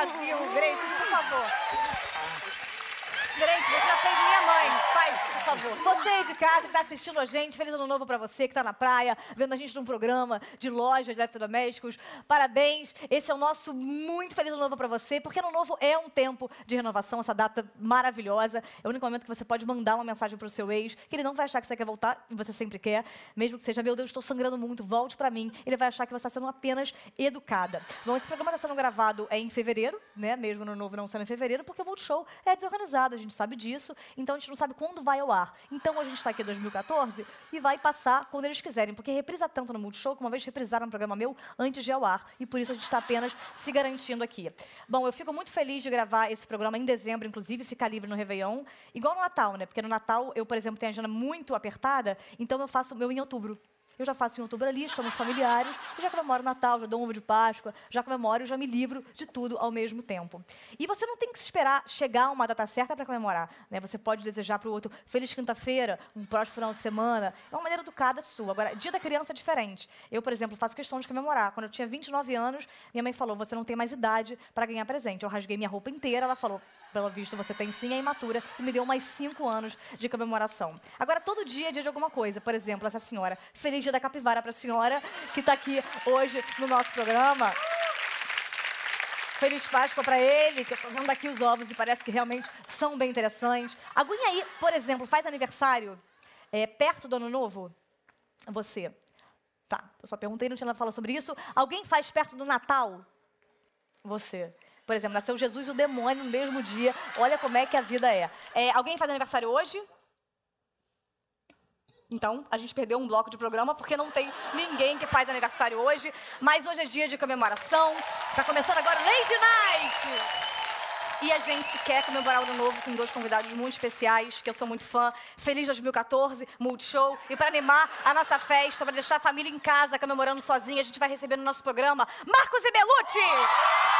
Brasil. Grace, por favor. Grace, você já fez minha mãe. Por favor. Você de casa que tá assistindo a gente, feliz ano novo pra você que tá na praia, vendo a gente num programa de lojas de eletrodomésticos. Parabéns. Esse é o nosso muito feliz ano novo pra você, porque ano novo é um tempo de renovação, essa data maravilhosa. É o único momento que você pode mandar uma mensagem pro seu ex, que ele não vai achar que você quer voltar, e você sempre quer, mesmo que seja, meu Deus, estou sangrando muito, volte pra mim. Ele vai achar que você está sendo apenas educada. Bom, esse programa está sendo gravado é em fevereiro, né? Mesmo no novo não sendo em fevereiro, porque o Multishow é desorganizado, a gente sabe disso, então a gente não sabe quando vai ao ar. Então a gente está aqui em 2014 e vai passar quando eles quiserem, porque reprisa tanto no Multishow que uma vez reprisaram um programa meu antes de ir ao ar, e por isso a gente está apenas se garantindo aqui. Bom, eu fico muito feliz de gravar esse programa em dezembro, inclusive, ficar livre no Réveillon, igual no Natal, né? Porque no Natal eu, por exemplo, tenho a agenda muito apertada, então eu faço o meu em outubro. Eu já faço em outubro ali, chamo os familiares, e já comemoro Natal, já dou ovo de Páscoa, já comemoro e já me livro de tudo ao mesmo tempo. E você não tem que esperar chegar uma data certa para comemorar. Né? Você pode desejar para o outro Feliz Quinta-feira, um próximo final de semana. É uma maneira educada sua. Agora, dia da criança é diferente. Eu, por exemplo, faço questão de comemorar. Quando eu tinha 29 anos, minha mãe falou: você não tem mais idade para ganhar presente. Eu rasguei minha roupa inteira, ela falou: pelo visto, você tem sim, é imatura, e me deu mais cinco anos de comemoração. Agora, todo dia é dia de alguma coisa. Por exemplo, essa senhora. Feliz dia da capivara para a senhora que está aqui hoje no nosso programa. Feliz Páscoa para ele, que eu estou vendo aqui os ovos e parece que realmente são bem interessantes. Alguém aí, por exemplo, faz aniversário é, perto do Ano Novo? Você. Tá, eu só perguntei, não tinha nada para falar sobre isso. Alguém faz perto do Natal? Você. Por exemplo, nasceu Jesus e o demônio no mesmo dia. Olha como é que a vida é. é alguém faz aniversário hoje? Então, a gente perdeu um bloco de programa porque não tem ninguém que faz aniversário hoje. Mas hoje é dia de comemoração. Tá começando agora Lady Night! E a gente quer comemorar o ano novo com dois convidados muito especiais, que eu sou muito fã. Feliz 2014, Multishow. E para animar a nossa festa, para deixar a família em casa comemorando sozinha, a gente vai receber no nosso programa Marcos e Belucci!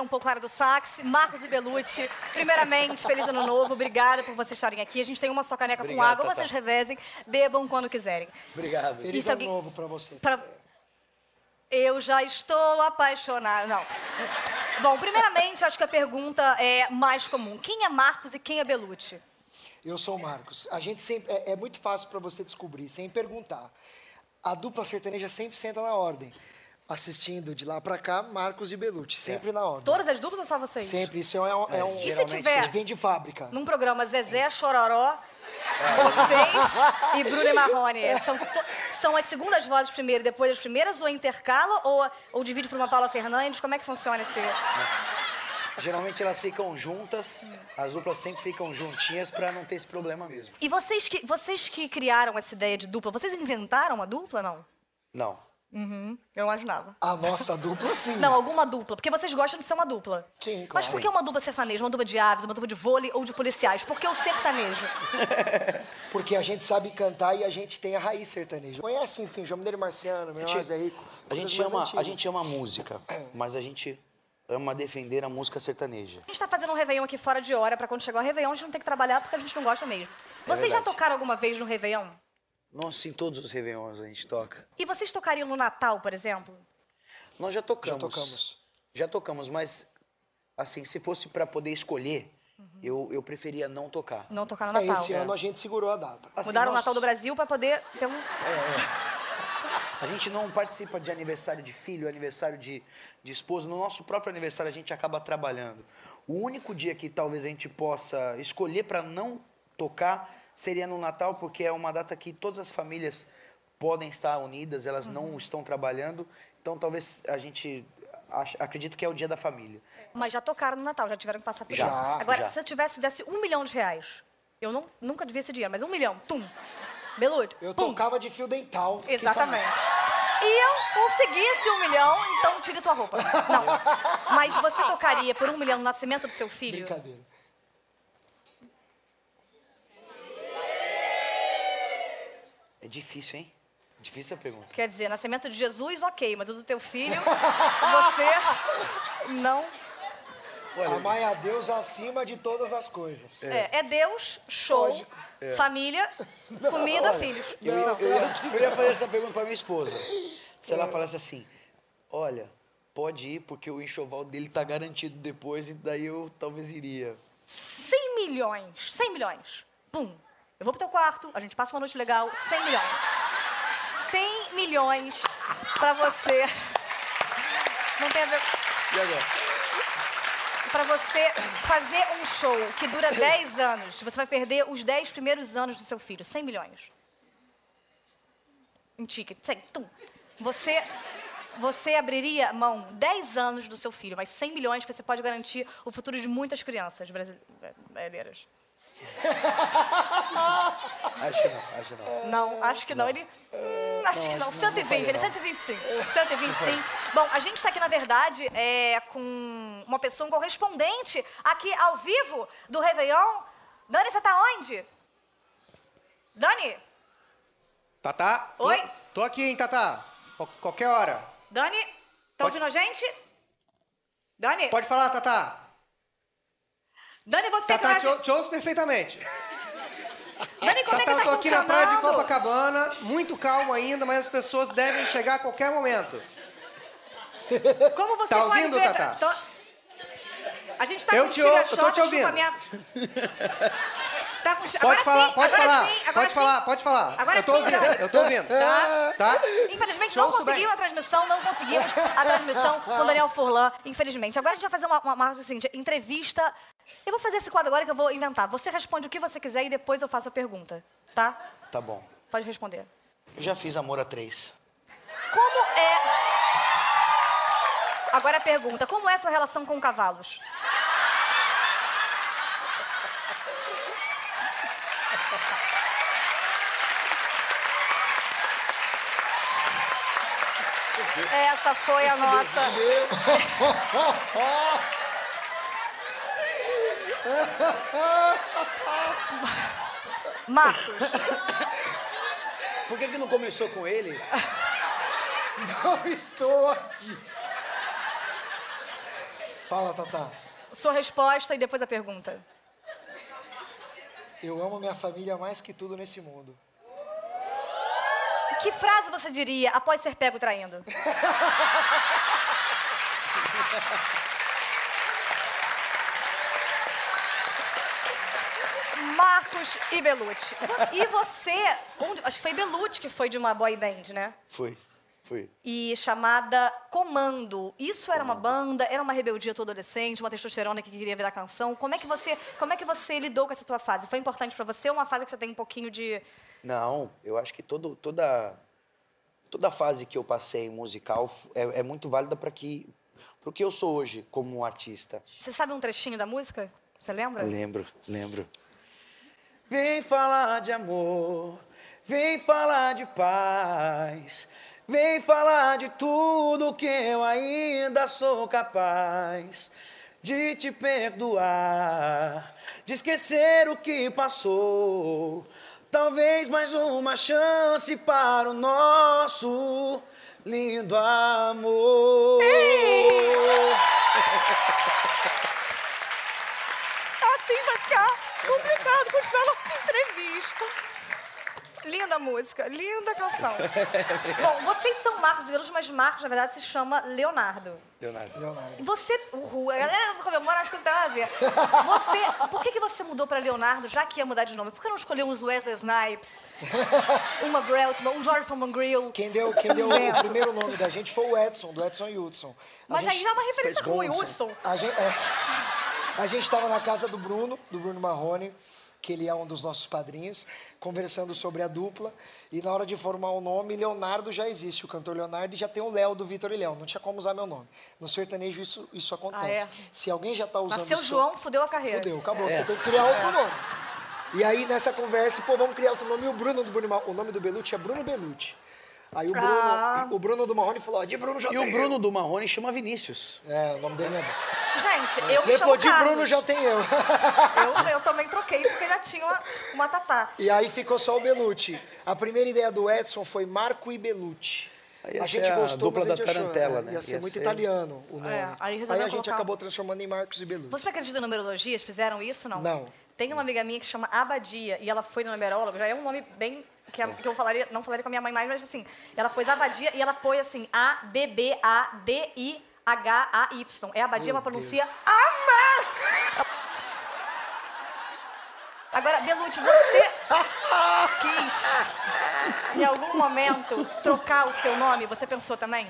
um pouco a área do sax. Marcos e Belucci, primeiramente, feliz ano novo. Obrigada por vocês estarem aqui. A gente tem uma só caneca Obrigado, com água, Tatá. vocês revezem, bebam quando quiserem. Obrigado. Feliz Isso ano alguém- novo pra você. Pra- Eu já estou apaixonada. Não. Bom, primeiramente, acho que a pergunta é mais comum. Quem é Marcos e quem é Belucci? Eu sou o Marcos. A gente sempre é, é muito fácil pra você descobrir, sem perguntar. A dupla sertaneja sempre senta na ordem. Assistindo de lá pra cá, Marcos e Belucci, sempre na ordem. Todas as duplas ou só vocês? Sempre, isso é um, é um E se tiver- vem de fábrica. Num programa Zezé, Chororó, vocês e Bruno e Marrone. São, to- são as segundas vozes primeiro, depois as primeiras, ou intercala, ou, ou divide por uma Paula Fernandes? Como é que funciona esse... Geralmente elas ficam juntas, as duplas sempre ficam juntinhas pra não ter esse problema mesmo. E vocês que, vocês que criaram essa ideia de dupla, vocês inventaram uma dupla, não? Não. Uhum, eu imaginava. A nossa dupla, sim. Não, alguma dupla. Porque vocês gostam de ser uma dupla. Sim, Mas claro. por que uma dupla sertaneja? Uma dupla de aves, uma dupla de vôlei ou de policiais? Por que o sertanejo? Porque a gente sabe cantar e a gente tem a raiz sertaneja. Conhece, enfim, João Mineiro Marciano, meu Zé Rico. A gente, ama, a gente ama música, mas a gente ama defender a música sertaneja. A gente tá fazendo um Réveillon aqui fora de hora, pra quando chegar o Réveillon a gente não tem que trabalhar porque a gente não gosta mesmo. Vocês já verdade. tocaram alguma vez no Réveillon? Nossa, em todos os Réveillons a gente toca. E vocês tocariam no Natal, por exemplo? Nós já tocamos. Já tocamos. Já tocamos, mas assim, se fosse pra poder escolher, eu, eu preferia não tocar. Não tocar no É, Natal. esse ano a gente segurou a data. Assim, Mudaram o nós- Natal do Brasil pra poder ter um. A gente não participa de aniversário de filho, aniversário de, de esposa. No nosso próprio aniversário a gente acaba trabalhando. O único dia que talvez a gente possa escolher para não tocar seria no Natal, porque é uma data que todas as famílias podem estar unidas, elas não estão trabalhando. Então talvez a gente acredito que é o dia da família. Mas já tocaram no Natal, já tiveram que passar por Já, isso. Agora, já. se eu tivesse, desse um milhão de reais, eu não, nunca devia esse dinheiro, mas um milhão, tum. Belude, Eu pum. tocava de fio dental. Exatamente. e eu conseguisse um milhão, então tire tua roupa. Não. Mas você tocaria por um milhão no nascimento do seu filho? Brincadeira. É difícil, hein? Difícil a pergunta. Quer dizer, nascimento de Jesus, ok, mas o do teu filho, você não. Amai a Deus acima de todas as coisas. É, é Deus, show, Lógico. família, comida, filhos. Eu, ia- eu ia, eu ia fazer essa pergunta pra minha esposa. Se ela falasse assim, olha, pode ir porque o enxoval dele tá garantido depois e daí eu talvez iria. 100 milhões, 100 milhões. Pum. Eu vou pro teu quarto, a gente passa uma noite legal, 100 milhões. 100 milhões pra você. Não tem a ver. E agora? Pra você fazer um show que dura 10 anos, você vai perder os 10 primeiros anos do seu filho. 100 milhões. Um ticket. 100. Tum. Você, você abriria mão 10 anos do seu filho, mas 100 milhões você pode garantir o futuro de muitas crianças brasile- brasileiras. Acho que não, acho que não. Não, acho que não. Ele. hum, acho que não. 120, ele é 125. 125. Bom, a gente está aqui, na verdade, é, com uma pessoa, um correspondente, aqui ao vivo do Réveillon. Dani, você tá onde? Dani? Tatá? Tô- Oi? Tô aqui, hein, Tatá? Qual- qualquer hora. Dani? Tá ouvindo a gente? Dani? Pode falar, Tatá. Dani, você Tatá, que tá... te ouço perfeitamente. Dani, como é que tá eu tô aqui na praia de? Copacabana, muito calmo ainda, mas as pessoas devem chegar a qualquer momento. Como você Tá ouvindo, ver- Tatá? Tô- A gente tá Eu com te ou- eu tô te ouvindo. chupa minha- Tá com... Pode agora falar, sim, pode agora falar, sim, agora pode sim. falar, pode falar. Agora eu tô sim, ouvindo, Dani. eu tô ouvindo. Tá? Tá? Infelizmente Te não bem. a transmissão, não conseguimos a transmissão com o Daniel Furlan, infelizmente. Agora a gente vai fazer uma, uma, uma o seguinte, entrevista. Eu vou fazer esse quadro agora que eu vou inventar. Você responde o que você quiser e depois eu faço a pergunta, tá? Tá bom. Pode responder. Eu já fiz amor a três. Como é. Agora a pergunta: como é a sua relação com cavalos? Essa foi a nossa. Marcos, Por que, que não começou com ele? Não estou aqui. Fala, Tatá. sua resposta e depois a pergunta. Eu amo minha família mais que tudo nesse mundo. Que frase você diria após ser pego traindo? Marcos e Belucci. E você, onde- acho que foi Belucci que foi de uma boy band, né? Fui, fui. E chamada Comando. Isso era uma banda, era uma rebeldia toda adolescente, uma testosterona que queria virar canção. Como é que você, como é que você lidou com essa tua fase? Foi importante pra você ou uma fase que você tem um pouquinho de Não, eu acho que todo, toda, toda fase que eu passei musical é, é muito válida para que pro que eu sou hoje como artista. Você sabe um trechinho da música? Você lembra? Lembro, lembro. Vem falar de amor, vem falar de paz, vem falar de tudo que eu ainda sou capaz de te perdoar, de esquecer o que passou. Talvez mais uma chance para o nosso lindo amor. Assim vai ficar complicado continuar nossa entrevista. Linda música, linda canção. Bom, vocês são Marcos e Belucci, mas Marcos, na verdade, se chama Leonardo. Leonardo. Leonardo. E Você, o a galera não comemora, acho que não tem nada a ver. Você, por que, que você mudou pra Leonardo, já que ia mudar de nome? Por que não escolheu uns Wesley Snipes, uma Breltman, um George Foreman Grill? Quem deu, quem deu o primeiro nome da gente foi o Edson, do Edson Hudson. A Mas gente- aí já é uma referência Space com o Gonzo. Hudson. A gente, é, a gente estava na casa do Bruno, do Bruno Marrone, que ele é um dos nossos padrinhos, conversando sobre a dupla. E na hora de formar o nome, Leonardo já existe, o cantor Leonardo, e já tem o Léo do Vitor e Léo. Não tinha como usar meu nome. No sertanejo isso, isso acontece. Ah, é? Se alguém já está usando o seu- João, fudeu a carreira. Fudeu, acabou. Você tem que criar outro nome. E aí, nessa conversa, pô, vamos criar outro nome. E o Bruno do Bruno o nome do Belucci é Bruno Belucci. Aí o Bruno, Ah. o Bruno do Marrone falou, ó, de Bruno já E tem o Bruno do Marrone chama Vinícius. É, o nome dele é... Gente, eu chamo Depois de Carlos. Bruno já tem eu. Eu, eu também troquei porque já tinha uma, uma tatá. E aí ficou só o Belucci. A primeira ideia do Edson foi Marco e Belucci. Aí a gente gostou, dupla a gente da achou, Tarantela, é, né? Ia ser Ia muito ser- italiano o nome. É, aí aí a gente colocar- acabou transformando em Marcos e Belucci. Você acredita em numerologias? Fizeram isso não? Não. Tem uma amiga minha que chama Abadia e ela foi na numeróloga, já é um nome bem que, a- que eu falaria, não falaria com a minha mãe mais, mas assim, ela pôs Abadia e ela pôs assim A B B A D I H A Y. É Abadia, mas pronuncia Ama. Agora, Belucci, você quis em algum momento trocar o seu nome? Você pensou também?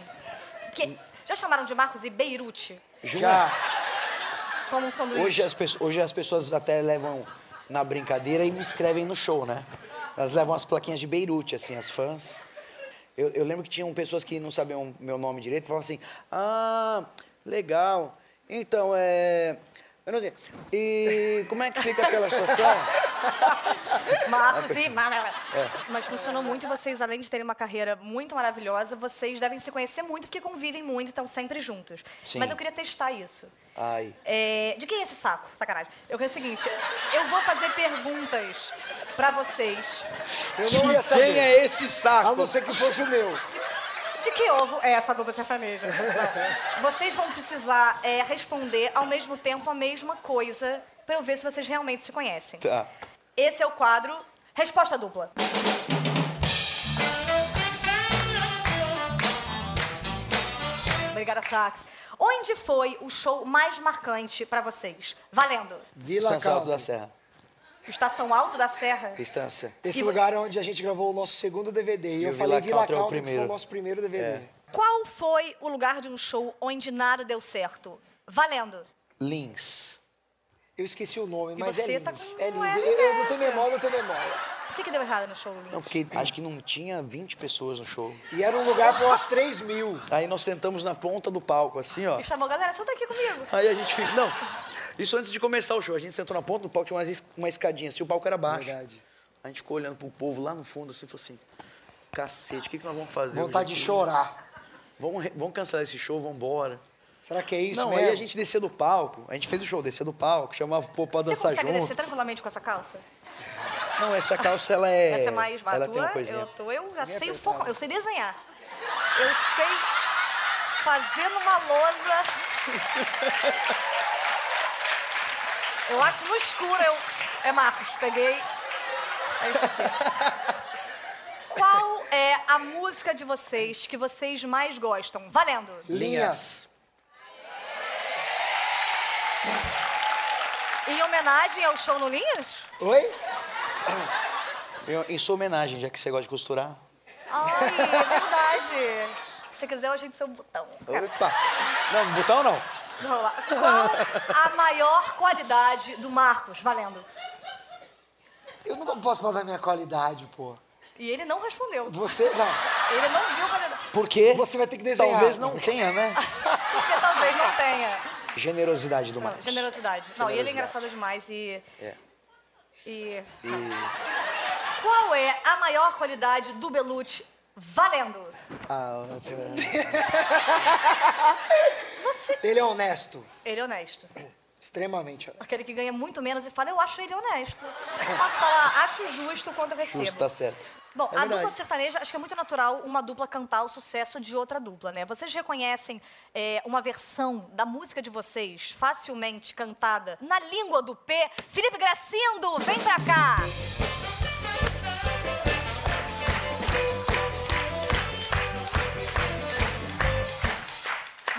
Porque já chamaram de Marcos e Beirute Já. como um sanduíche? Hoje as, pessoas, hoje as pessoas até levam na brincadeira e me escrevem no show, né? Elas levam as plaquinhas de Beirute, assim, as fãs. Eu, eu lembro que tinham pessoas que não sabiam meu nome direito falavam assim: Ah, legal. Então, é. Eu não sei. E como é que fica aquela situação? Marcos e Mara. Mas funcionou muito e vocês, além de terem uma carreira muito maravilhosa, vocês devem se conhecer muito porque convivem muito e estão sempre juntos. Sim. Mas eu queria testar isso. Ai. É, de quem é esse saco? Sacanagem. Eu quero o seguinte, eu vou fazer perguntas pra vocês. Eu não ia saber. Quem é esse A saco? não ser que fosse o meu. De que ovo é essa dupla sertaneja? Vocês vão precisar é, responder ao mesmo tempo a mesma coisa pra eu ver se vocês realmente se conhecem. Tá. Esse é o quadro Resposta Dupla. Obrigada, Sax. Onde foi o show mais marcante pra vocês? Valendo. Vila Caldo. da Serra. Estação Alto da Serra. Estância. Esse E- lugar é onde a gente gravou o nosso segundo DVD. E, E eu o falei Vila Country é Country, que foi o nosso primeiro DVD. É. Qual foi o lugar de um show onde nada deu certo? Valendo. Lins. Eu esqueci o nome, mas é tá Lins. com É Lins. R Eu, eu não tenho memória, eu tenho memória. Por que, que deu errado no show, Lin? Não, porque acho que não tinha 20 pessoas no show. E era um lugar para umas 3 mil. Aí nós sentamos na ponta do palco, assim, ó. E chamou, galera, senta aqui comigo. Aí a gente fica. Não. Isso antes de começar o show. A gente sentou na ponta do palco, tinha uma, es- uma escadinha, assim, o palco era baixo. Verdade. A gente ficou olhando pro povo lá no fundo, assim, e falou assim: cacete, o que, que nós vamos fazer? Vontade de chorar. Vamos, vamos cancelar esse show, vamos embora. Será que é isso não, mesmo? aí a gente descia do palco, a gente fez o show, descia do palco, chamava o povo pra Você dançar consegue junto. descer tranquilamente com essa calça? Não, essa calça, ela é. Essa é mais Ela tua, tem uma coisinha. eu, tô, eu já Bem sei o forma, eu sei desenhar. Eu sei fazer numa lousa. Eu acho no escuro, eu... É Marcos, peguei... É isso aqui. Qual é a música de vocês que vocês mais gostam? Valendo! Linhas. Em homenagem ao show no Linhas? Oi? Eu- em sua homenagem, já que você gosta de costurar. Ai, é verdade. Se quiser, eu ajeito seu botão. Opa! Não, botão não. Vamos lá. Qual a maior qualidade do Marcos? Valendo. Eu não posso falar da minha qualidade, pô. E ele não respondeu. Você, não. Ele não viu qualidade. Por quê? Você vai ter que desenhar. Talvez não tenha, né? Porque talvez não tenha. Generosidade do Não, Marcos. generosidade. Não, e ele é engraçado demais e. É. E. E... Qual é a maior qualidade do Belucci? Valendo! Ah, Você. Ele é honesto. Ele é honesto. Extremamente honesto. Aquele que ganha muito menos e fala, eu acho ele honesto. Eu posso falar, acho justo quando eu recebo. justo, tá certo. Bom, É a verdade. dupla sertaneja, acho que é muito natural uma dupla cantar o sucesso de outra dupla, né? Vocês reconhecem é, uma versão da música de vocês facilmente cantada na língua do P? Felipe Gracindo, vem pra cá!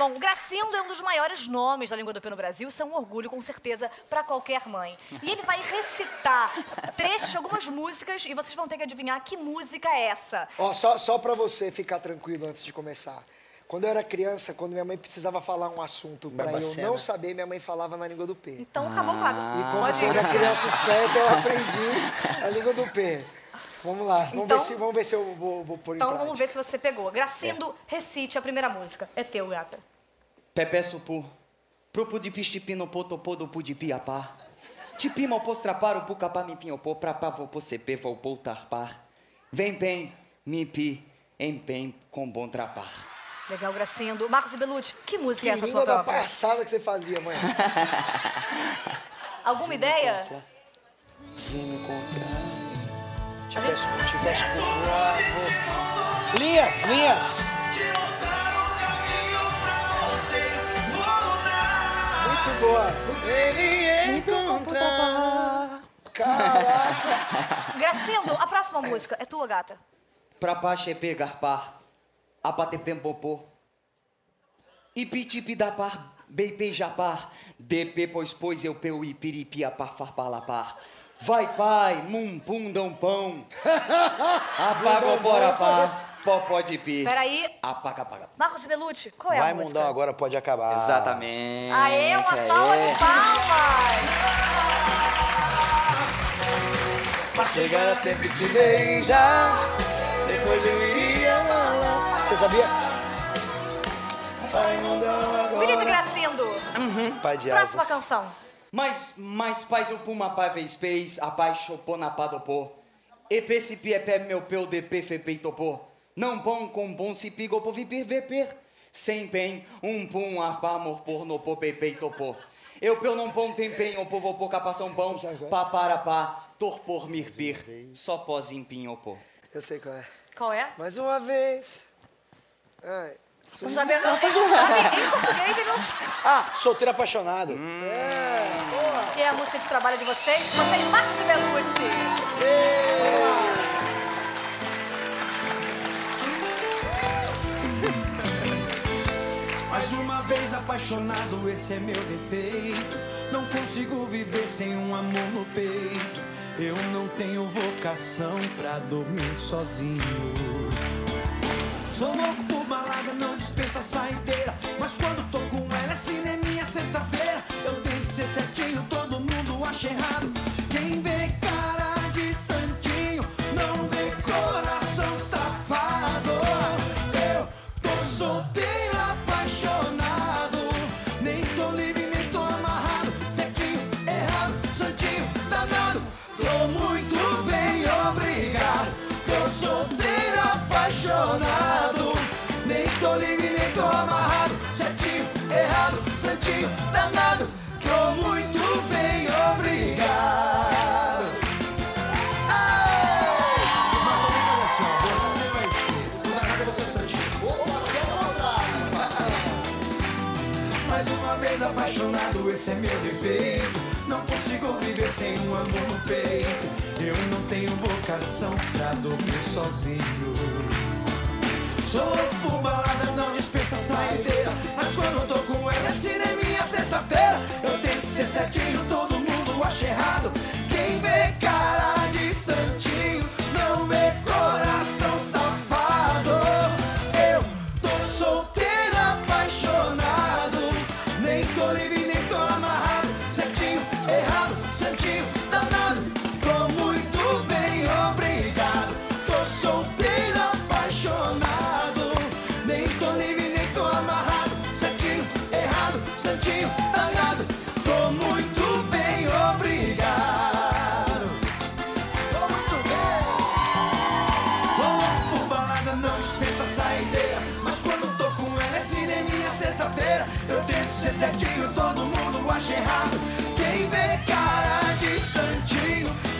Bom, o Gracindo é um dos maiores nomes da língua do P no Brasil. Isso é um orgulho, com certeza, pra qualquer mãe. E ele vai recitar trechos de algumas músicas e vocês vão ter que adivinhar que música é essa. Ó, só, só pra você ficar tranquilo antes de começar. Quando eu era criança, quando minha mãe precisava falar um assunto pra eu não saber, minha mãe falava na língua do P. Então acabou o quadro. E como Pode ir. toda criança esperta, eu aprendi a língua do P. Vamos lá, vamos, Então- ver, se, vamos ver se eu vou, vou pôr em Então vamos ver se você pegou. Gracindo, recite a primeira música. É teu, gata. Pepe supu. Propo de pistipino potopô do pu de piapá. Tipima postrapar o pucapá mi pinhopô pra pá vou pô cepê vou pô tarpar. Vem bem, mi pi, empenho com bom trapar. Legal, Gracindo. Marcos e Belucci, que música Que é essa língua tua da própria? passada que você fazia, mãe. Alguma ideia? Vem me encontrar. Te peço, te peço por favor. Linhas, linhas. Boa. Ele encontrar. Caraca. Gracindo, a próxima música é tua, gata. Pra pá, chepe, garpar, apatepem popô. Ipitipi da par, beipei japar, DP pois pois eu peu ipiripi apar farpalapar. Vai pai, mum pum dão pão. Apaga o bora pá, popó de pi. Peraí. Apaga, apaga. Marcos Belucci, qual é Vai, a música? mundão, agora pode acabar. Exatamente. Aê, uma salva aê. de palmas! Chegar a tempo de beijar, depois eu iria falar. Você sabia? Vai, mundão, agora. Felipe Gracindo, Pai de próxima asas. canção. Mas, mas paz o puma pá vez pez, a paz chopô na pá dopô. Epe se pie pé meu peu de pei topô. Não pão com bom se pigo po vipir veper. Sem pen, um pum arpá amor por no po pe pei topô. Eu peu não pão tem pen, o povo po capação pão. Pá para pá, torpor mirpir. Só pozinho pinhopô. Eu sei qual é. Qual é? Mais uma vez. Ai, Tô sabendo, eles não sabem nem português e não sabem. Ah, solteiro apaixonado. Que é a música de trabalho de vocês. Vocês, Marcos e Belucci. Mais uma vez apaixonado, esse é meu defeito. Não consigo viver sem um amor no peito. Eu não tenho vocação pra dormir sozinho. Sou louco por balada, não dispensa saideira. Mas quando tô com ela é cineminha sexta-feira. Eu tento ser certinho, todo mundo acha errado. Meu defeito. Não consigo viver sem um amor no peito. Eu não tenho vocação pra dormir sozinho. Sou balada, não dispensa saideira. Mas quando tô com ela é cineminha sexta-feira. Eu tento ser certinho, todo mundo acha errado. Quem vê cara não dispensa saideira. Mas quando tô com ela é cineminha sexta-feira. Eu tento ser certinho, todo mundo acha errado. Quem vê cara de santinho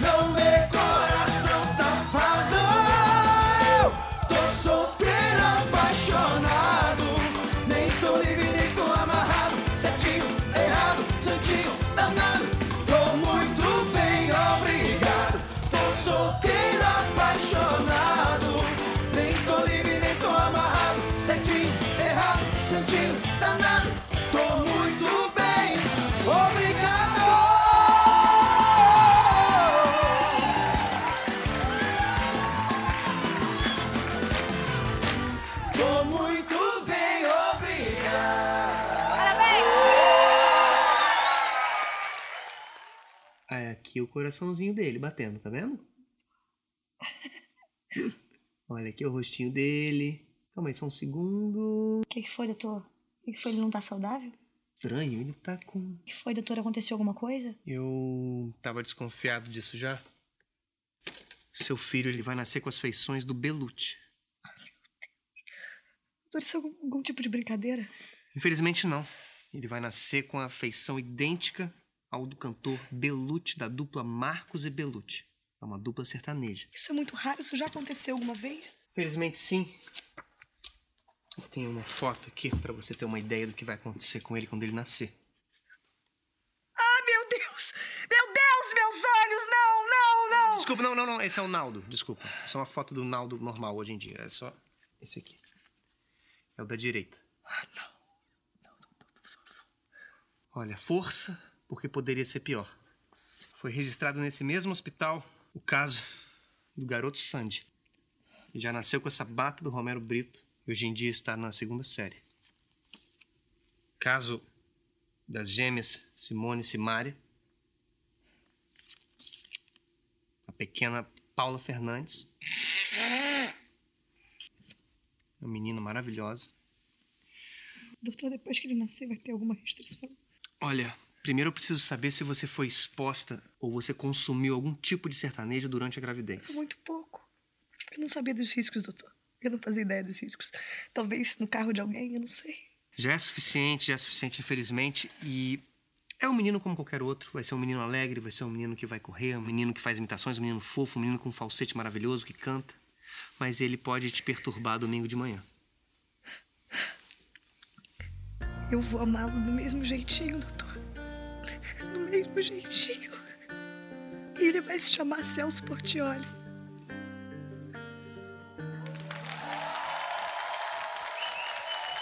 aqui o coraçãozinho dele batendo, tá vendo? Olha aqui o rostinho dele. Calma aí, só um segundo. O que, que foi, doutor? O que, que foi? Ele não tá saudável? Estranho, ele tá com. O que foi, doutor? Aconteceu alguma coisa? Eu tava desconfiado disso já. Seu filho, ele vai nascer com as feições do Belucci. Doutor, isso é algum, algum tipo de brincadeira? Infelizmente não. Ele vai nascer com a feição idêntica ao do cantor Belucci, da dupla Marcos e Belucci. É uma dupla sertaneja. Isso é muito raro, isso já aconteceu alguma vez? Felizmente sim. Eu tenho uma foto aqui pra você ter uma ideia do que vai acontecer com ele quando ele nascer. Ah, meu Deus! Meu Deus, meus olhos! Não, não, não! Desculpa, não, não, não. Esse é o Naldo. Desculpa. Essa é uma foto do Naldo normal hoje em dia. É só esse aqui. É o da direita. Ah, não. Olha, força, porque poderia ser pior. Foi registrado nesse mesmo hospital o caso do garoto Sandy. que já nasceu com essa bata do Romero Brito e hoje em dia está na segunda série. Caso das gêmeas Simone e Simária. A pequena Paula Fernandes. Uma menina maravilhosa. Doutor, depois que ele nascer, vai ter alguma restrição? Olha, primeiro eu preciso saber se você foi exposta ou você consumiu algum tipo de sertanejo durante a gravidez. Muito pouco. Eu não sabia dos riscos, doutor. Eu não fazia ideia dos riscos. Talvez no carro de alguém, eu não sei. Já é suficiente, já é suficiente, infelizmente. E é um menino como qualquer outro. Vai ser um menino alegre, vai ser um menino que vai correr, um menino que faz imitações, um menino fofo, um menino com um falsete maravilhoso que canta. Mas ele pode te perturbar domingo de manhã. Eu vou amá-lo do mesmo jeitinho, doutor. Do mesmo jeitinho. E ele vai se chamar Celso Portioli.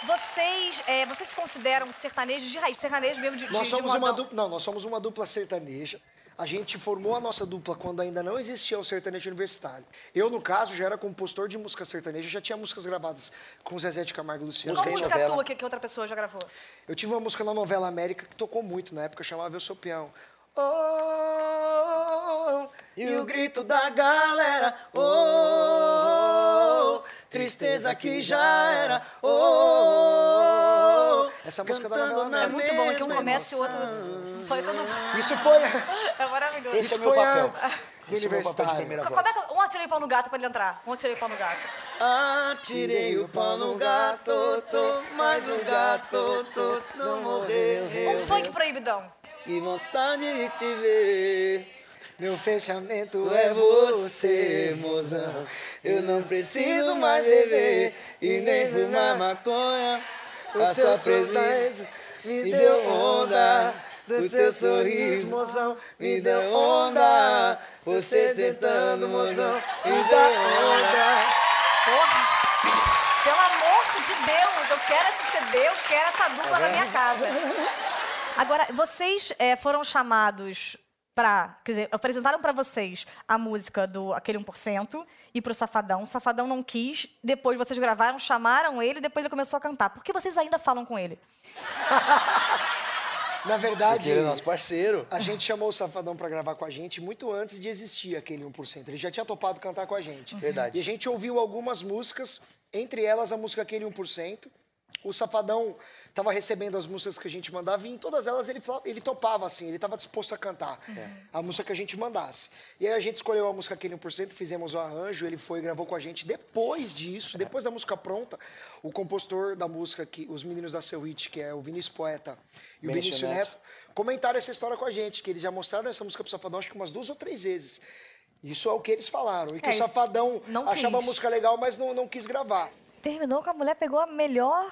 Vocês, é, vocês se consideram sertanejos de raiz, sertanejos mesmo de, de Nós de somos uma modão? dupla. Não, nós somos uma dupla sertaneja. A gente formou a nossa dupla quando ainda não existia o sertanejo universitário. Eu, no caso, já era compositor de música sertaneja, já tinha músicas gravadas com Zezé de Camargo e Luciano. Qual música novela. tua que, que outra pessoa já gravou? Eu tive uma música na novela América que tocou muito na época, chamava Eu Sou Peão. Oh, e o grito da galera, oh, tristeza que já era, oh. Essa música da novela É muito bom, é que um começa e o outro... Foi quando... Isso foi, É maravilhoso. Esse é isso o meu foi papel. antes do Esse é o meu papel de universitário. primeira Como voz. é que... Um atirei pau no gato pra ele entrar. Um atirei pau no gato. Atirei o pau no gato, tô, mas o gato tô, não morreu. Um funk proibidão. Que vontade de te ver. Meu fechamento é você, mozão. Eu não preciso mais beber e nem fumar maconha. A sua presença me deu onda. Do seu sorriso, mozão, me deu onda. Você sentando, mozão, me deu onda. Porra! Pelo amor de Deus, eu quero esse CD, eu quero essa dupla na minha casa. Agora, vocês eh, foram chamados pra. Quer dizer, apresentaram pra vocês a música do Aquele 1% e pro Safadão. O Safadão não quis, depois vocês gravaram, chamaram ele, depois ele começou a cantar. Por que vocês ainda falam com ele? Na verdade, Porque ele é nosso parceiro. a gente chamou o Safadão pra gravar com a gente muito antes de existir aquele 1%. Ele já tinha topado cantar com a gente. Verdade. E a gente ouviu algumas músicas, entre elas a música Aquele 1%. O Safadão tava recebendo as músicas que a gente mandava e em todas elas ele, falava- ele topava, assim, ele estava disposto a cantar a música que a gente mandasse. E aí a gente escolheu a música Aquele 1%, fizemos o arranjo, ele foi e gravou com a gente. Depois disso, depois da música pronta, o compositor da música, que, os meninos da Seu Hit, que é o Vinícius Poeta e o Benício Neto. Neto, comentaram essa história com a gente, que eles já mostraram essa música pro Safadão acho que umas duas ou três vezes. Isso é o que eles falaram. E que É, o Safadão achava a música legal, mas não, não quis gravar. Terminou com a mulher, pegou a melhor.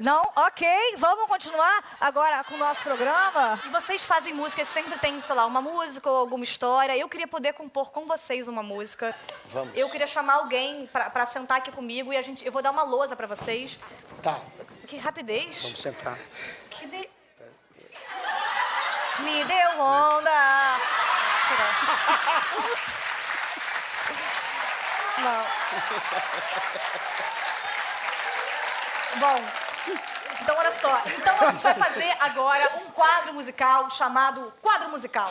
Não, ok, vamos continuar agora com o nosso programa. E vocês fazem música, sempre tem, sei lá, uma música ou alguma história. Eu queria poder compor com vocês uma música. Vamos. Eu queria chamar alguém pra, pra sentar aqui comigo e a gente, eu vou dar uma lousa pra vocês. Tá, Que rapidez. vamos sentar. Que de... Me deu onda. Não. Bom, então olha só. Então a gente vai fazer agora um quadro musical chamado Quadro Musical.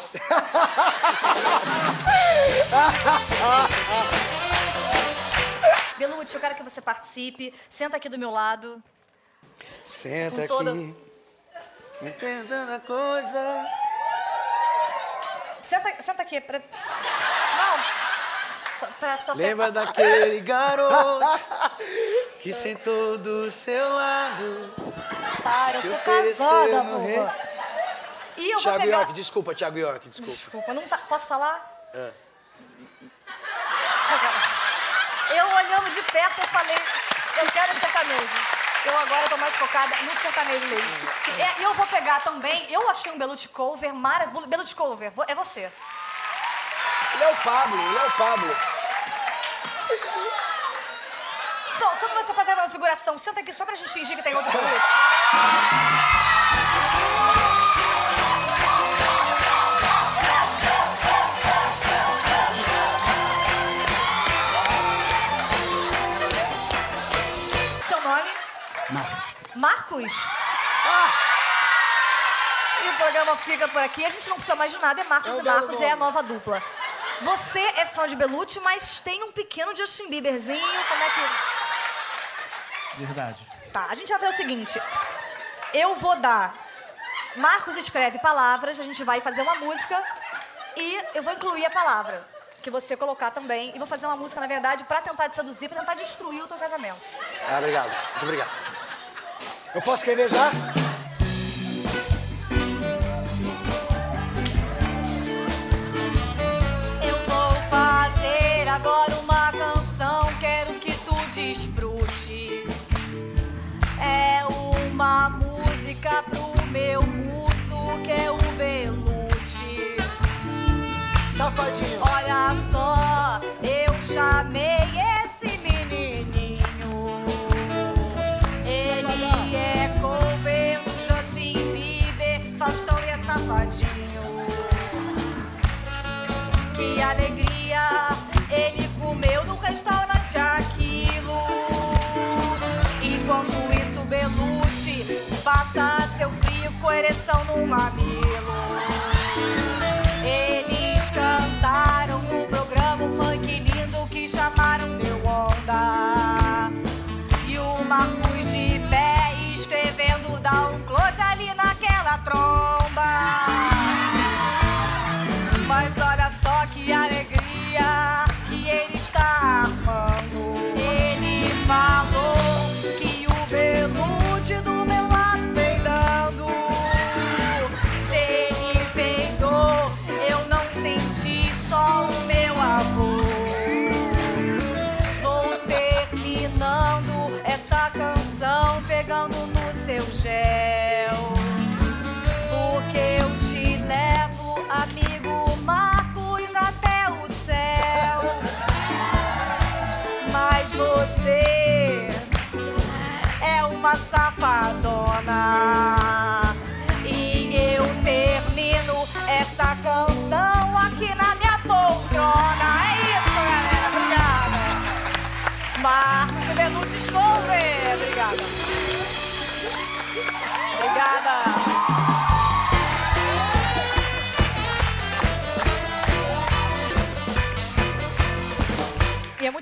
Belucci, eu quero que você participe. Senta aqui do meu lado. Senta toda- aqui. Entendendo a coisa. Senta, senta aqui. Pra... Pra, só Lembra daquele garoto que sentou do seu lado. Para, eu sou casada, porra. E eu vou Thiago pegar... York, desculpa, Thiago York, desculpa. Desculpa, não tá... Posso falar? É. Eu olhando de perto, eu falei, eu quero sertanejo. Eu agora tô mais focada no sertanejo mesmo. É, E eu vou pegar também, eu achei um Belucci cover maravilhoso. Belucci cover, é você. Ele é o Pablo, ele é o Pablo. Então, só pra você fazer uma figuração, senta aqui só pra gente fingir que tem outro Belucci. Seu nome? Marcos. Marcos? Ah! E o programa fica por aqui. A gente não precisa mais de nada. É Marcos É um e Marcos, é a nova dupla. Você é fã de Belucci, mas tem um pequeno Justin Bieberzinho. Como é que... Verdade. Tá, a gente vai fazer o seguinte. Eu vou dar... Marcos escreve palavras, a gente vai fazer uma música e eu vou incluir a palavra que você colocar também. E vou fazer uma música, na verdade, pra tentar te seduzir, pra tentar destruir o teu casamento. Ah, obrigado, muito obrigado. Eu posso escrever já? Uma música pro meu muso, que é o Belucci. Safadinho. Olha só, eu chamei esse menininho. Ele é cover do Justin Bieber, Faustão e é safadinho. Que alegria,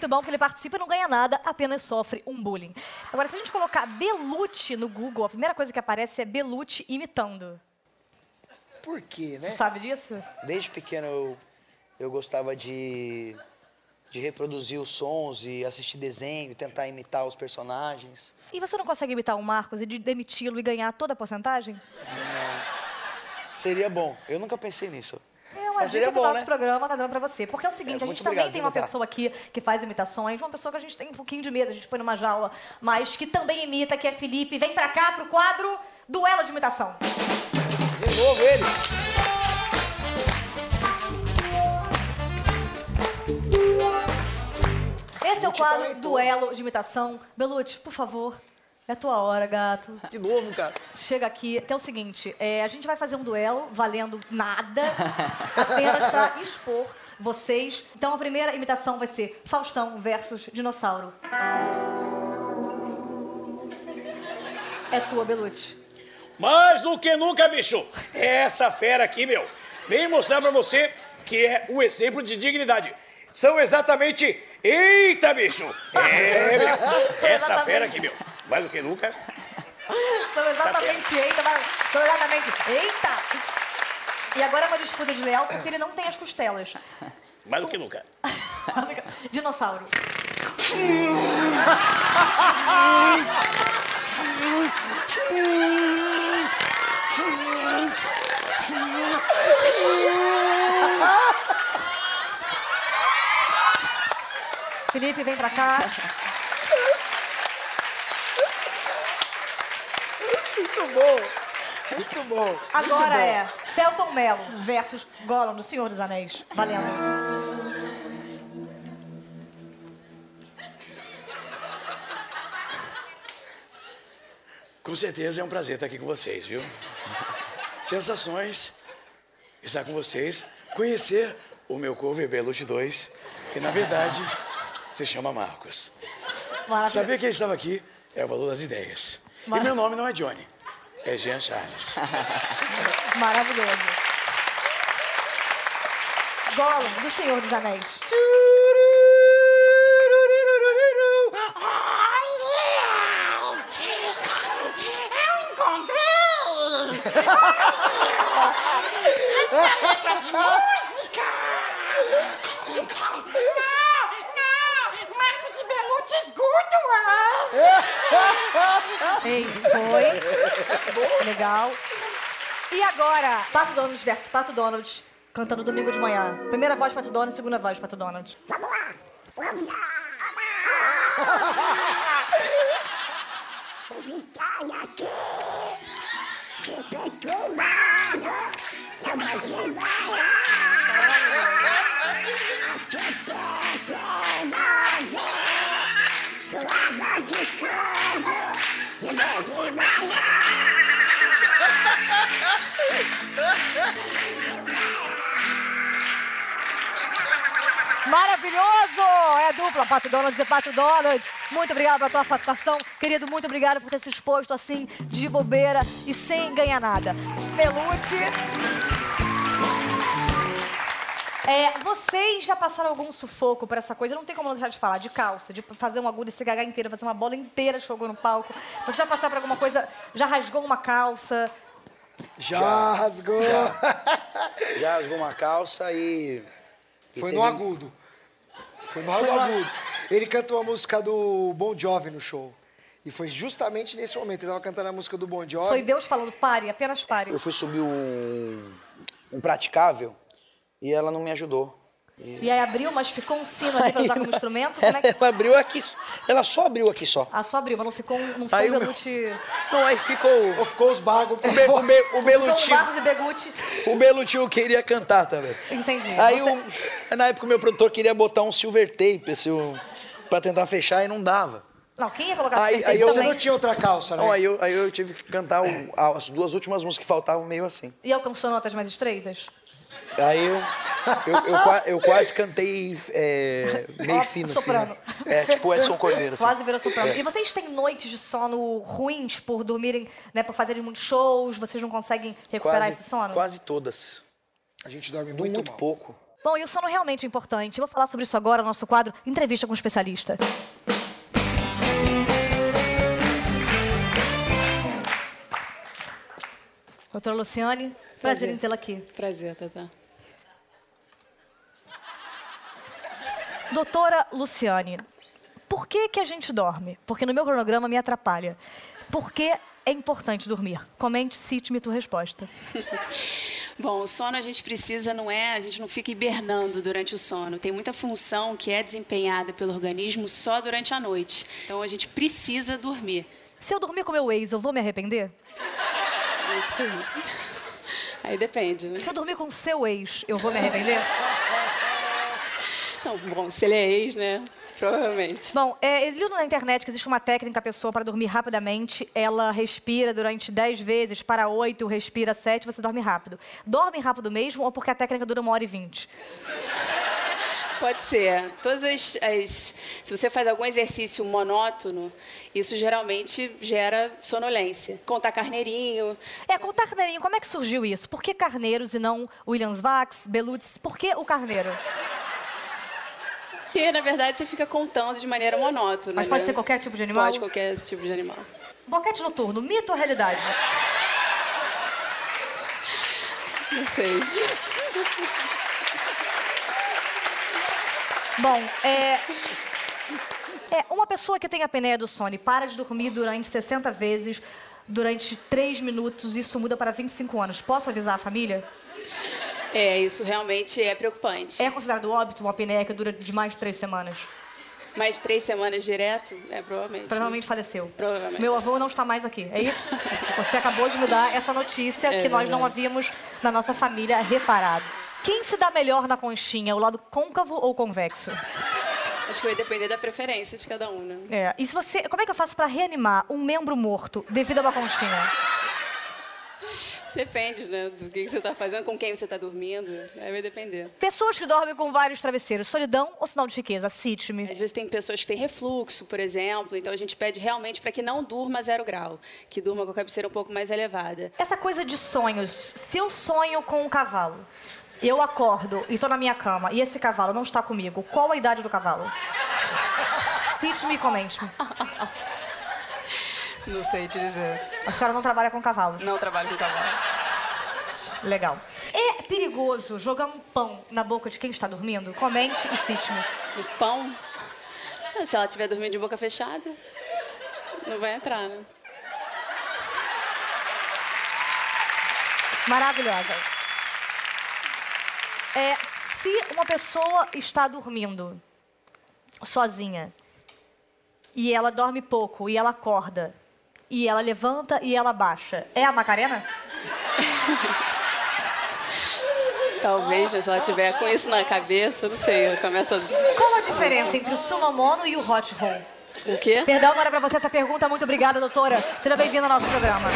muito bom que ele participa e não ganha nada, apenas sofre um bullying. Agora, se a gente colocar Belucci no Google, a primeira coisa que aparece é Belucci imitando. Por quê, né? Você sabe disso? Desde pequeno eu, eu gostava de, de reproduzir os sons e assistir desenho, tentar imitar os personagens. E você não consegue imitar o Marcos e de demiti-lo e ganhar toda a porcentagem? Seria bom. Eu nunca pensei nisso. Uma dica seria que o bom, nosso né? programa tá dando pra você. Porque é o seguinte, É, a gente também tem uma tentar. pessoa aqui que faz imitações, uma pessoa que a gente tem um pouquinho de medo, a gente põe numa jaula, mas que também imita, que é Felipe. Vem pra cá, pro quadro Duelo de Imitação. De novo ele. Esse é o quadro. Duelo de Imitação. Belucci, por favor, é a tua hora, gato. De novo, cara. Chega aqui, que é o seguinte, é, a gente vai fazer um duelo valendo nada, apenas pra expor vocês. Então a primeira imitação vai ser Faustão versus Dinossauro. É tua, Belucci. Mais do que nunca, bicho. Essa fera aqui, meu, vem mostrar pra você que é um exemplo de dignidade. São exatamente. Eita, bicho! É, meu. Essa fera aqui, meu. Mais do que nunca. São exatamente eita, vai- são exatamente eita. E agora é uma disputa de leal porque ele não tem as costelas. Mais do que nunca. Dinossauro. Felipe, vem pra cá. Bom. Muito bom. Agora Muito bom. é Celton Mello versus Gollum do Senhor dos Anéis. Valendo. Com certeza é um prazer estar aqui com vocês, viu? Sensações estar com vocês, conhecer o meu cover Belushi 2, que na verdade se chama Marcos. Maravilhoso. Saber que ele estava aqui é o valor das ideias. E Mara- meu nome não é Johnny, é Jean Charles. Maravilhoso. Gollum do Senhor dos Anéis. Eu encontrei! Minha letra de música! Não, não! Marcos e Belucci escutam Ei, foi. Legal. E agora, Pato Donald versus Pato Donald, cantando domingo de manhã. Primeira voz, Pato Donald, segunda voz, Pato Donald. Vamos lá! Vamos lá! Vem aqui! Que perturbado! Eu vou Maravilhoso! É a dupla, Pato Donald e Pato Donald. Muito obrigada pela tua participação. Querido, muito obrigada por ter se exposto assim, de bobeira e sem ganhar nada. Pelute. É, vocês já passaram algum sufoco por essa coisa? Não tem como deixar de falar, de calça, de fazer uma agulha e se gagar inteira, fazer uma bola inteira de fogo no palco. Você já passaram por alguma coisa, já rasgou uma calça? Já, rasgou. Já rasgou uma calça e. e Foi teve- no agudo. Foi no agudo. Ele cantou a música do Bon Jovi no show. E foi justamente nesse momento. Ele tava cantando a música do Bon Jovi. Foi Deus falando, pare, apenas pare. Eu fui subir um, um praticável e ela não me ajudou. E aí abriu, mas ficou um sino ali pra usar como instrumento? Como é que... Ela abriu aqui, ela só abriu aqui só. Ah, só abriu, mas não ficou, um- não ficou Aí um o meu-. Não, aí ficou. Ou ficou os bagos. O, Be, o, Be, o Ficou um Belutinho. Barros e Beguti. O Belutinho queria cantar também. Entendi. Aí, Você- o, na época, o meu produtor queria botar um silver tape esse, o- pra tentar fechar e não dava. Não, quem ia colocar Aí- aí tape eu- Você não tinha outra calça, né? Então, aí, eu, aí eu tive que cantar o- as duas últimas músicas que faltavam meio assim. E alcançou notas mais estreitas? Aí eu, eu, eu, eu quase cantei é, meio fino, soprano. assim. né? É, tipo Edson Cordeiro, assim. Quase virou soprano. É. E vocês têm noites de sono ruins por dormirem, né, por fazerem muitos shows? Vocês não conseguem recuperar Quase, esse sono? quase todas. A gente dorme Muito, muito, muito mal. pouco. Bom, e o sono realmente é importante. Eu vou falar sobre isso agora no nosso quadro Entrevista com um Especialista. Doutora Luciane, prazer, Prazer. em tê-la aqui. Prazer, Tata. Doutora Luciane, por que, que a gente dorme? Porque no meu cronograma me atrapalha. Por que é importante dormir? Comente, cite-me tua resposta. Bom, o sono a gente precisa, não é? A gente não fica hibernando durante o sono. Tem muita função que é desempenhada pelo organismo só durante a noite. Então a gente precisa dormir. Se eu dormir com meu ex, eu vou me arrepender? Isso aí. Aí depende. né? Se eu dormir com seu ex, eu vou me arrepender? Então, bom, se ele é ex, né? Provavelmente. Bom, é, eu na internet que existe uma técnica, a pessoa, para dormir rapidamente, ela respira durante 10 vezes, para 8, respira 7, você dorme rápido. Dorme rápido mesmo ou porque a técnica dura uma hora e vinte? Pode ser. Todas as, as- Se você faz algum exercício monótono, isso geralmente gera sonolência. Contar carneirinho. É, contar carneirinho, como é que surgiu isso? Por que carneiros e não Williams Vax, Belutz? Por que o carneiro? Porque, na verdade, você fica contando de maneira monótona. Mas pode né? ser qualquer tipo de animal? Pode, qualquer tipo de animal. Boquete noturno, mito ou realidade? Não sei. Bom, é. É, uma pessoa que tem apneia do sono e para de dormir durante 60 vezes, durante 3 minutos, isso muda para 25 anos. Posso avisar a família? É, isso realmente é preocupante. É considerado óbito uma apneia que dura de mais de 3 semanas? Mais três semanas direto? É, provavelmente. Provavelmente faleceu. Provavelmente. Meu avô não está mais aqui, é isso? Você acabou de me dar essa notícia É que nós não verdade. havíamos na nossa família reparado. Quem se dá melhor na conchinha, o lado côncavo ou convexo? Acho que vai depender da preferência de cada um, né? É. E se você, como é que eu faço para reanimar um membro morto devido a uma conchinha? Depende, né? Do que você tá fazendo, com quem você tá dormindo. Aí vai depender. Pessoas que dormem com vários travesseiros, solidão ou sinal de riqueza? Cite-me. Às vezes tem pessoas que têm refluxo, por exemplo, então a gente pede realmente para que não durma zero grau, que durma com a cabeceira um pouco mais elevada. Essa coisa de sonhos. Se eu sonho com um cavalo, eu acordo e estou na minha cama e esse cavalo não está comigo, qual a idade do cavalo? Cite-me e comente-me. Não sei te dizer. A senhora não trabalha com cavalos? Não trabalho com cavalo. Legal. É perigoso jogar um pão na boca de quem está dormindo? Comente e cite-me. O pão? Se ela estiver dormindo de boca fechada, não vai entrar, né? Maravilhosa. É, se uma pessoa está dormindo sozinha e ela dorme pouco e ela acorda e ela levanta e ela baixa, é a Macarena? Talvez, se ela tiver com isso na cabeça, não sei, começa a... Qual a diferença entre o Sunomono e o Hot Roll? O quê? Perdão, agora para você essa pergunta. Muito obrigada, doutora. Seja bem-vinda ao nosso programa.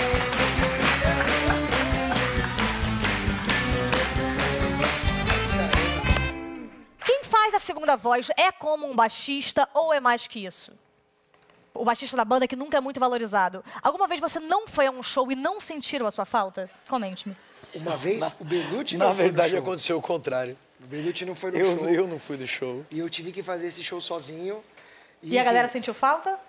Quem faz a segunda voz é como um baixista ou é mais que isso? O baixista da banda que nunca é muito valorizado. Alguma vez você não foi a um show e não sentiram a sua falta? Comente-me. Uma vez, o Belucci Na não foi no verdade, show. aconteceu o contrário. O Belucci não foi no Eu, show. eu não fui do show. E eu tive que fazer esse show sozinho. E, a enfim, galera sentiu falta?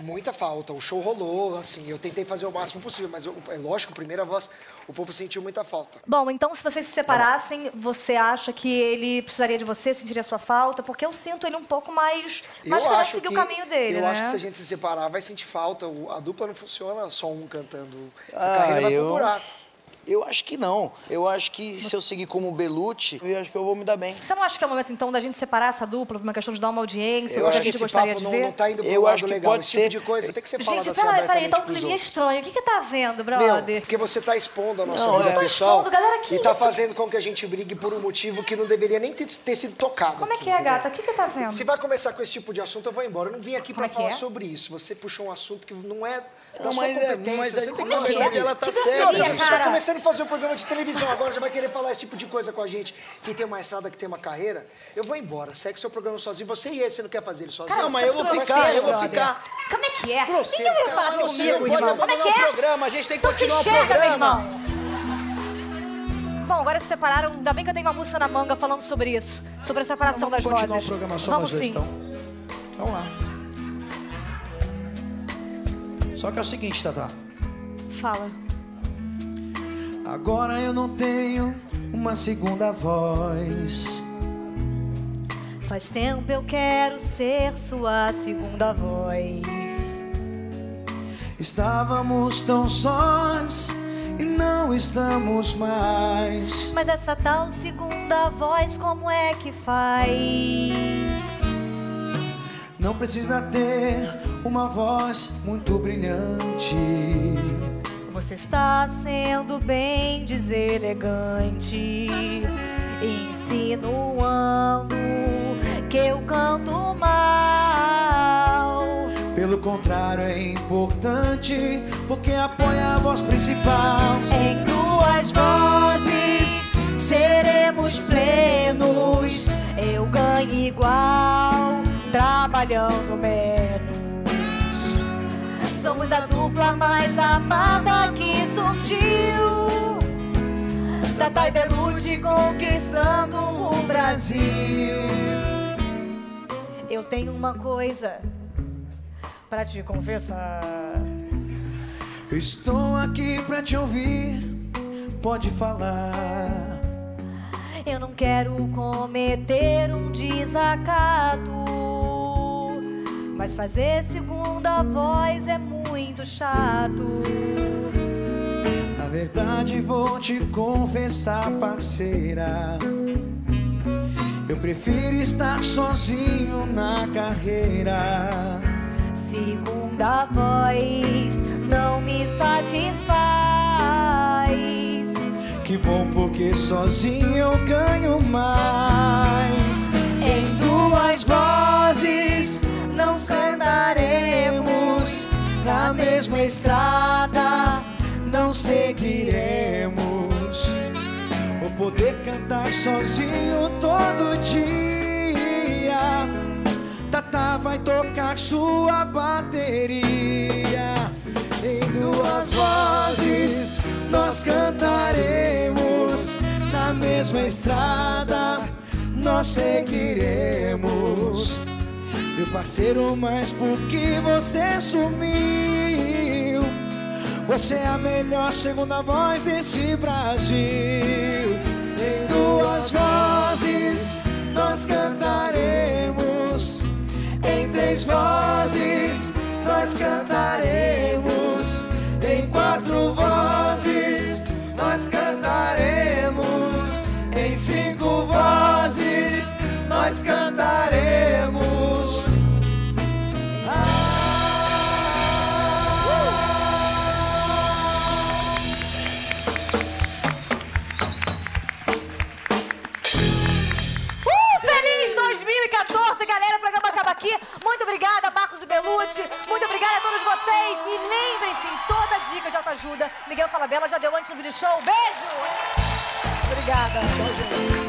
Muita falta. O show rolou, assim. Eu tentei fazer o máximo possível, mas eu- é lógico, primeira voz, o povo sentiu muita falta. Bom, então se vocês se separassem, você acha que ele precisaria de você, sentiria sua falta? Porque eu sinto ele um pouco mais, mais querendo seguir que, o caminho dele, Eu né? acho que se a gente se separar, vai sentir falta. O- A dupla não funciona só um cantando. A Ah, carreira vai pro eu- buraco. Eu acho que não. Eu acho que se eu seguir como Belucci, eu acho que eu vou me dar bem. Você não acha que é o momento, então, da gente separar essa dupla por uma questão de dar uma audiência, Eu ou que acho a que gente esse gostaria papo de não, ver? não tá indo pro Eu lado acho que legal. pode Esse tipo ser. de coisa tem que ser falado Gente, assim peraí, peraí, tá um outros. estranho. O que que tá vendo, Meu, brother? porque você tá expondo a nossa Não, vida eu tô pessoal expondo, galera, que e tá isso? fazendo com que a gente brigue por um motivo que não deveria nem ter, ter sido tocado. Como é que é, entendeu? gata? O que que tá vendo? Se vai começar com esse tipo de assunto, eu vou embora. Eu não vim aqui Como pra é falar é? sobre isso. Você puxou um assunto que não é da sua mas é- competência. mas você aí, tem que na falar verdade, sobre ela tá Que certa. Você cara. tá começando a fazer um programa de televisão agora, já vai querer falar esse tipo de coisa com a gente, que tem uma estrada, que tem uma carreira. Eu vou embora. Segue seu programa sozinho. Você e esse, você não quer fazer ele sozinho? Cara, Não, mas você eu vou é ficar, eu vou ficar. Como é que é? Grosseiro, Ninguém vai falar assim comigo, pode irmão. Como é que é? o programa, a gente tem que Então se continuar o enxerga, meu programa. irmão. Bom, agora se separaram. Ainda bem que eu tenho uma música na manga falando sobre isso. Sobre a separação das Vamos continuar vozes. o programa só Vamos dois, sim. então? Vamos lá. Só que é o seguinte, Tata. Fala. Agora eu não tenho uma segunda voz. Faz tempo eu quero ser sua segunda voz. Estávamos tão sós e não estamos mais. Mas essa tal segunda voz, como é que faz? Não precisa ter uma voz muito brilhante. Você está sendo bem deselegante, insinuando que eu canto mal. Pelo contrário, é importante porque apoia a voz principal. Em duas vozes seremos plenos. Eu ganho igual, trabalhando menos. Somos a dupla mais amada que surgiu. Tata e conquistando o Brasil. Eu tenho uma coisa pra te confessar. Estou aqui pra te ouvir, pode falar. Eu não quero cometer um desacato. Mas fazer segunda voz é muito chato. Na verdade, vou te confessar, parceira. Eu prefiro estar sozinho na carreira. Segunda voz não me satisfaz. Sozinho eu ganho mais. Em duas vozes não cantaremos na mesma estrada, não seguiremos. Vou poder cantar sozinho todo dia. Tata vai tocar sua bateria. Em duas vozes nós cantaremos na mesma estrada, nós seguiremos. Meu parceiro, mas por que você sumiu? Você é a melhor segunda voz desse Brasil. Em duas vozes nós cantaremos. Em três vozes nós cantaremos. Em quatro vozes autoajuda, Miguel Falabella já deu antes do vídeo show. Beijo! Obrigada. Obrigada.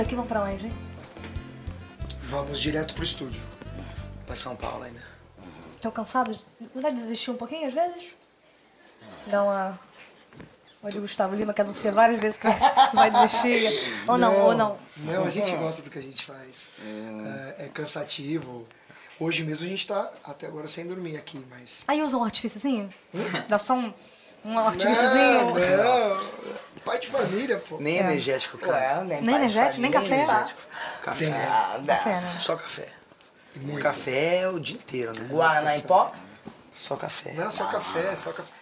Daqui vão pra onde, hein? Vamos direto pro estúdio. Pra São Paulo ainda. Estão cansados? Não de desistir um pouquinho às vezes? Dá uma. Olha o Gustavo Lima quer anunciar várias vezes que vai desistir. Ou não, ou não. Não, a gente gosta do que a gente faz. É, é cansativo. Hoje mesmo a gente tá até agora sem dormir aqui, mas. Aí usa um artifíciozinho? Dá só um, um artifíciozinho? Não, não. Pai de família, pô. Nem energético, cara. Ué, nem Nem energético, nem café? Café. Tem. Café, né? Só café. Muito. Café é o dia inteiro, né? Guaraná em pó? Só café. Não, só café, só café.